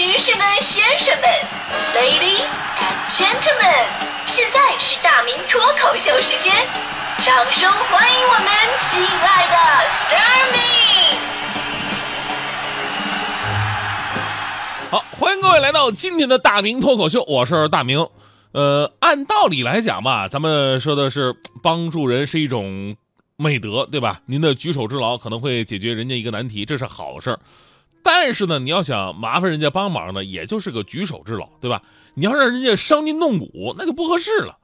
女士们、先生们，Ladies and Gentlemen，现在是大明脱口秀时间，掌声欢迎我们亲爱的 s t a r m y 好，欢迎各位来到今天的大明脱口秀，我是大明。呃，按道理来讲吧，咱们说的是帮助人是一种美德，对吧？您的举手之劳可能会解决人家一个难题，这是好事儿。但是呢，你要想麻烦人家帮忙呢，也就是个举手之劳，对吧？你要让人家伤筋动骨，那就不合适了。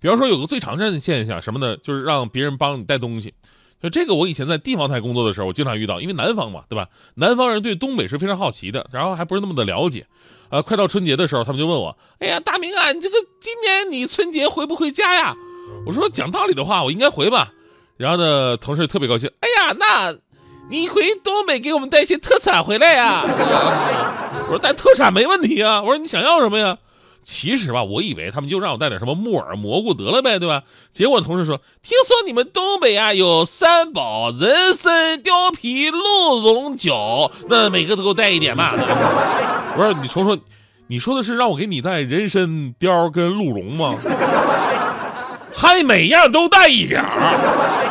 比方说，有个最常见的现象什么呢？就是让别人帮你带东西。就这个，我以前在地方台工作的时候，我经常遇到，因为南方嘛，对吧？南方人对东北是非常好奇的，然后还不是那么的了解。呃，快到春节的时候，他们就问我：“哎呀，大明啊，你这个今年你春节回不回家呀？”我说：“讲道理的话，我应该回吧。”然后呢，同事特别高兴：“哎呀，那……”你回东北给我们带些特产回来呀？我说带特产没问题啊。我说你想要什么呀？其实吧，我以为他们就让我带点什么木耳、蘑菇得了呗，对吧？结果同事说，听说你们东北啊有三宝：人参、貂皮、鹿茸酒，那每个都给我带一点吧。我说你说说，你说的是让我给你带人参、貂跟鹿茸吗？还每样都带一点儿。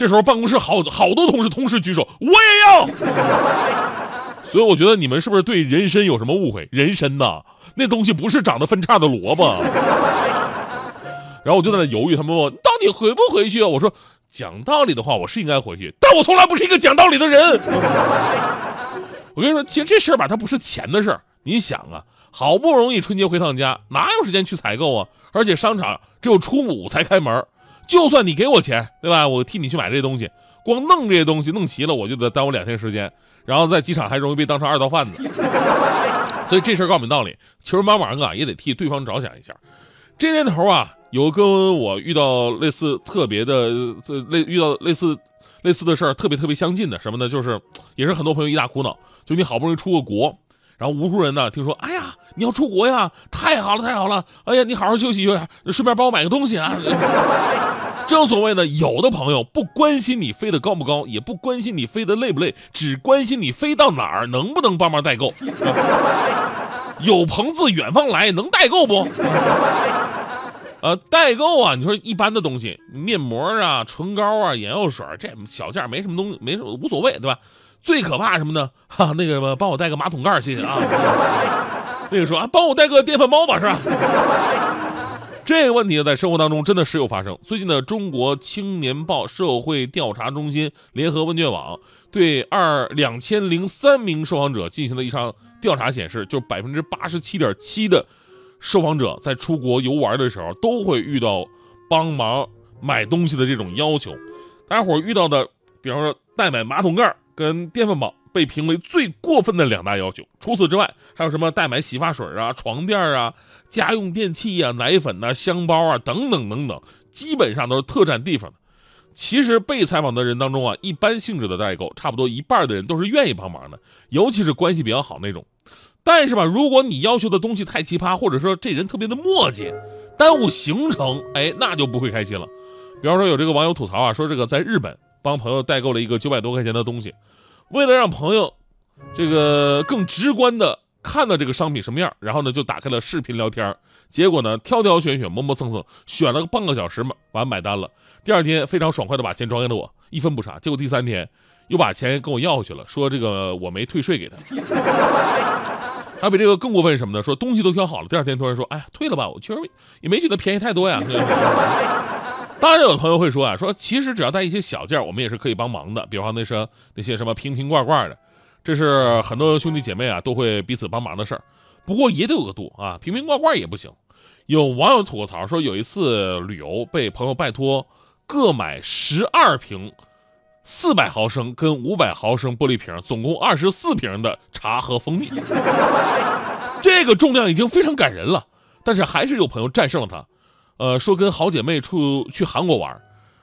这时候办公室好好多同事同时举手，我也要。所以我觉得你们是不是对人参有什么误会？人参呐，那东西不是长得分叉的萝卜。然后我就在那犹豫，他们问我到底回不回去？我说讲道理的话，我是应该回去，但我从来不是一个讲道理的人。我跟你说，其实这事儿吧，它不是钱的事儿。你想啊，好不容易春节回趟家，哪有时间去采购啊？而且商场只有初五才开门。就算你给我钱，对吧？我替你去买这些东西，光弄这些东西弄齐了，我就得耽误两天时间，然后在机场还容易被当成二道贩子。所以这事儿告诉你道理，求人帮忙啊，也得替对方着想一下。这年头啊，有跟我遇到类似特别的，这类遇到类似类似的事儿，特别特别相近的什么呢？就是也是很多朋友一大苦恼，就你好不容易出个国。然后无数人呢，听说，哎呀，你要出国呀，太好了，太好了，哎呀，你好好休息休息，顺便帮我买个东西啊。正所谓呢，有的朋友不关心你飞得高不高，也不关心你飞得累不累，只关心你飞到哪儿能不能帮忙代购。有朋自远方来，能代购不？呃，代购啊，你说一般的东西，面膜啊、唇膏啊、眼药水，这小件没什么东西，没什么无所谓，对吧？最可怕什么呢？哈，那个什么，帮我带个马桶盖，谢谢啊。那个说啊，帮我带个电饭煲吧，是吧？这个问题在生活当中真的时有发生。最近的中国青年报社会调查中心联合问卷网对二两千零三名受访者进行了一场调查，显示，就百分之八十七点七的受访者在出国游玩的时候都会遇到帮忙买东西的这种要求。大家伙遇到的，比方说代买马桶盖。跟电饭煲被评为最过分的两大要求。除此之外，还有什么代买洗发水啊、床垫啊、家用电器啊、奶粉呐、香包啊等等等等，基本上都是特占地方的。其实被采访的人当中啊，一般性质的代购，差不多一半的人都是愿意帮忙的，尤其是关系比较好那种。但是吧，如果你要求的东西太奇葩，或者说这人特别的磨叽，耽误行程，哎，那就不会开心了。比方说，有这个网友吐槽啊，说这个在日本。帮朋友代购了一个九百多块钱的东西，为了让朋友这个更直观的看到这个商品什么样，然后呢就打开了视频聊天，结果呢挑挑选选磨磨蹭蹭选了个半个小时嘛，完买单了。第二天非常爽快的把钱转给了我，一分不差。结果第三天又把钱跟我要回去了，说这个我没退税给他。还比这个更过分什么呢？说东西都挑好了，第二天突然说，哎呀退了吧，我确实也没觉得便宜太多呀。当然，有的朋友会说啊，说其实只要带一些小件，我们也是可以帮忙的。比方那些那些什么瓶瓶罐罐的，这是很多兄弟姐妹啊都会彼此帮忙的事儿。不过也得有个度啊，瓶瓶罐罐也不行。有网友吐过槽说，有一次旅游被朋友拜托各买十二瓶四百毫升跟五百毫升玻璃瓶，总共二十四瓶的茶和蜂蜜。这个重量已经非常感人了，但是还是有朋友战胜了他。呃，说跟好姐妹出去韩国玩，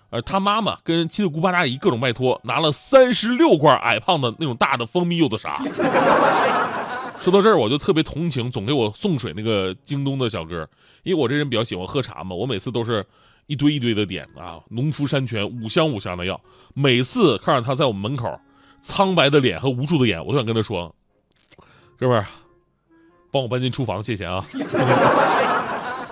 呃，他妈妈跟七大姑八大姨各种拜托，拿了三十六罐矮胖的那种大的蜂蜜柚子茶。说到这儿，我就特别同情总给我送水那个京东的小哥，因为我这人比较喜欢喝茶嘛，我每次都是一堆一堆的点啊，农夫山泉五香五香的要。每次看着他在我们门口，苍白的脸和无助的眼，我都想跟他说，哥们儿，帮我搬进厨房，谢谢啊。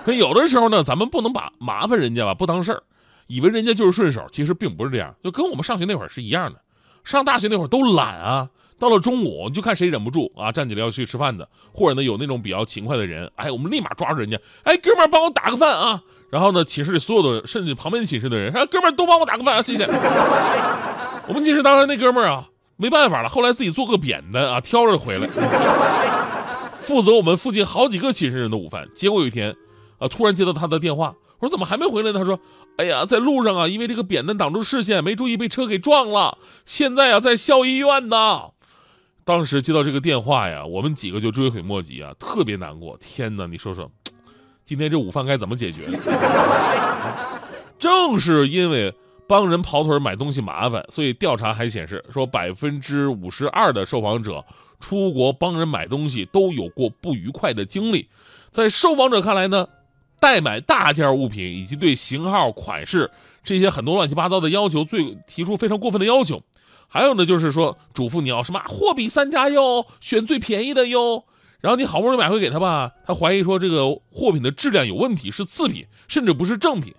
可有的时候呢，咱们不能把麻烦人家吧不当事儿，以为人家就是顺手，其实并不是这样。就跟我们上学那会儿是一样的，上大学那会儿都懒啊。到了中午你，就看谁忍不住啊，站起来要去吃饭的，或者呢有那种比较勤快的人，哎，我们立马抓住人家，哎，哥们儿帮我打个饭啊。然后呢，寝室里所有的，甚至旁边寝室的人，说哥们儿都帮我打个饭啊，谢谢。我们寝室当时那哥们儿啊，没办法了，后来自己做个扁担啊，挑着回来，负责我们附近好几个寝室人的午饭。结果有一天，啊，突然接到他的电话，我说怎么还没回来？他说，哎呀，在路上啊，因为这个扁担挡住视线，没注意被车给撞了，现在啊在校医院呢。当时接到这个电话呀，我们几个就追悔莫及啊，特别难过。天哪，你说说，今天这午饭该怎么解决？正是因为帮人跑腿买东西麻烦，所以调查还显示说，百分之五十二的受访者出国帮人买东西都有过不愉快的经历。在受访者看来呢，代买大件物品以及对型号、款式这些很多乱七八糟的要求，最提出非常过分的要求。还有呢，就是说嘱咐你要什么货比三家哟，选最便宜的哟。然后你好不容易买回给他吧，他怀疑说这个货品的质量有问题，是次品，甚至不是正品。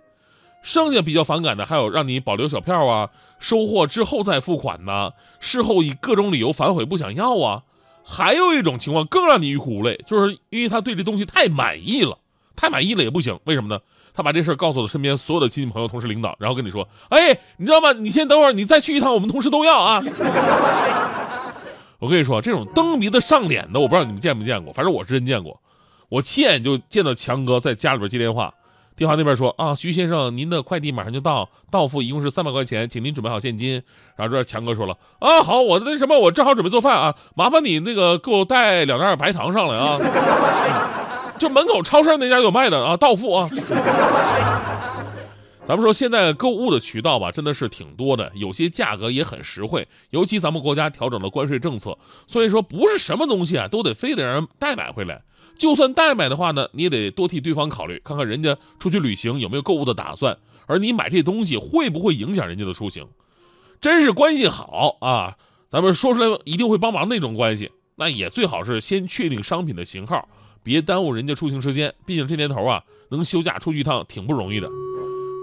剩下比较反感的还有让你保留小票啊，收货之后再付款呐，事后以各种理由反悔不想要啊。还有一种情况更让你欲哭无泪，就是因为他对这东西太满意了，太满意了也不行，为什么呢？他把这事儿告诉了身边所有的亲戚朋友、同事、领导，然后跟你说：“哎，你知道吗？你先等会儿，你再去一趟，我们同事都要啊。”我跟你说，这种蹬鼻子上脸的，我不知道你们见没见过，反正我是真见过。我亲眼就见到强哥在家里边接电话，电话那边说：“啊，徐先生，您的快递马上就到，到付一共是三百块钱，请您准备好现金。”然后这强哥说了：“啊，好，我的那什么，我正好准备做饭啊，麻烦你那个给我带两袋白糖上来啊。” 就门口超市那家有卖的啊，到付啊。咱们说现在购物的渠道吧，真的是挺多的，有些价格也很实惠。尤其咱们国家调整了关税政策，所以说不是什么东西啊都得非得让人代买回来。就算代买的话呢，你也得多替对方考虑，看看人家出去旅行有没有购物的打算，而你买这东西会不会影响人家的出行。真是关系好啊，咱们说出来一定会帮忙那种关系，那也最好是先确定商品的型号。别耽误人家出行时间，毕竟这年头啊，能休假出去一趟挺不容易的。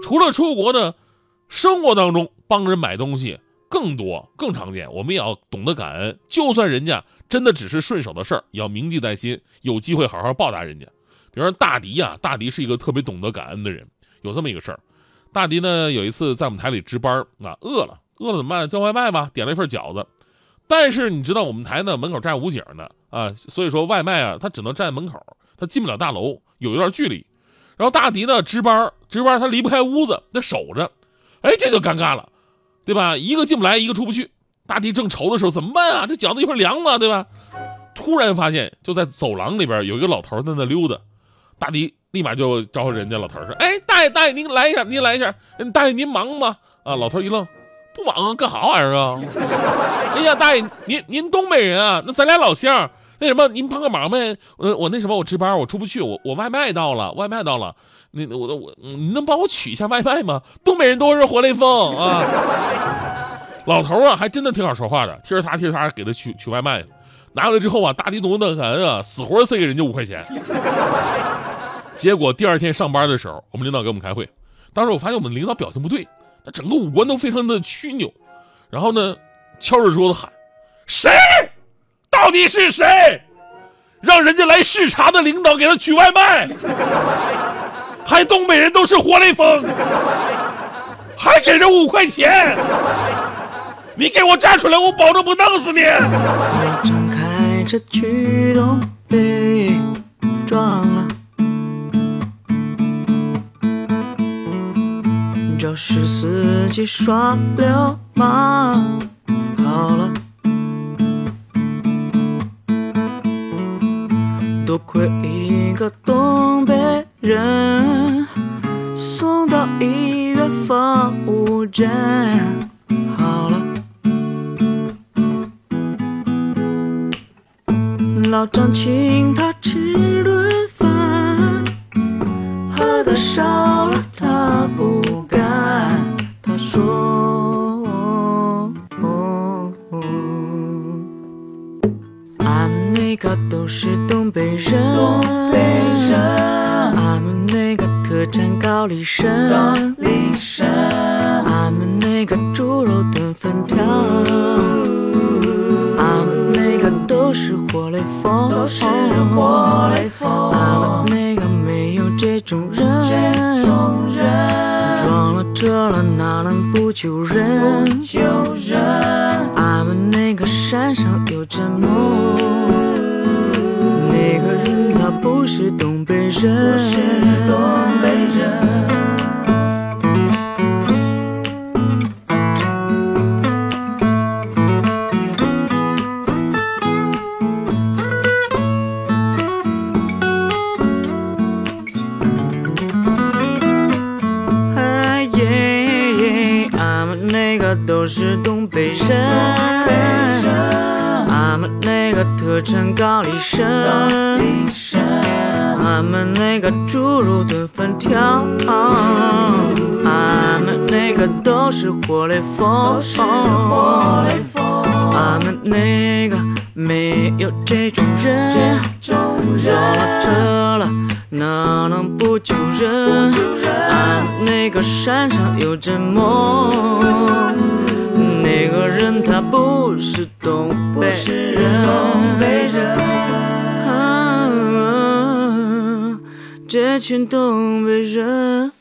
除了出国呢，生活当中帮人买东西更多、更常见。我们也要懂得感恩，就算人家真的只是顺手的事儿，也要铭记在心，有机会好好报答人家。比如说大迪呀，大迪是一个特别懂得感恩的人。有这么一个事儿，大迪呢有一次在我们台里值班，啊饿了，饿了怎么办？叫外卖吧，点了一份饺子。但是你知道我们台呢门口站武警呢啊，所以说外卖啊他只能站门口，他进不了大楼，有一段距离。然后大迪呢值班值班他离不开屋子，得守着，哎这就尴尬了，对吧？一个进不来，一个出不去。大迪正愁的时候怎么办啊？这饺子一会儿凉了，对吧？突然发现就在走廊里边有一个老头在那溜达，大迪立马就招呼人家老头说：“哎大爷大爷您来一下您来一下，大爷您忙吗？”啊老头一愣。不忙啊，干啥玩意儿啊？哎呀，大爷，您您东北人啊？那咱俩老乡。那什么，您帮个忙呗？我我那什么，我值班，我出不去。我我外卖到了，外卖到了。那我我你能帮我取一下外卖吗？东北人都是活雷锋啊。老头啊，还真的挺好说话的，踢着他踢着他给他取取外卖拿回来之后啊，大地懂得感恩啊，死活塞给人家五块钱。结果第二天上班的时候，我们领导给我们开会，当时我发现我们领导表情不对。他整个五官都非常的曲扭，然后呢，敲着桌子喊：“谁？到底是谁？让人家来视察的领导给他取外卖，还东北人都是活雷锋，还给人五块钱？你给我站出来，我保证不弄死你！”张开这驱动被撞了。是司机耍流氓跑了，多亏一个东北人送到医院放五针好了，老张请他活雷锋，都是活雷锋，俺们那个没有这种人，这种人撞了车了哪能不救人？救人，俺们那个山上有阵梦，那个人他不是东北人，不是东俺们那个特产高丽参，丽参，俺们那个猪肉炖粉条，俺们那个都是活雷锋，都是活雷锋，俺们那个没有这种人，这种撞了车了哪能不救人？俺们那个山上有阵梦，一个人他不是东北人。这群东北人。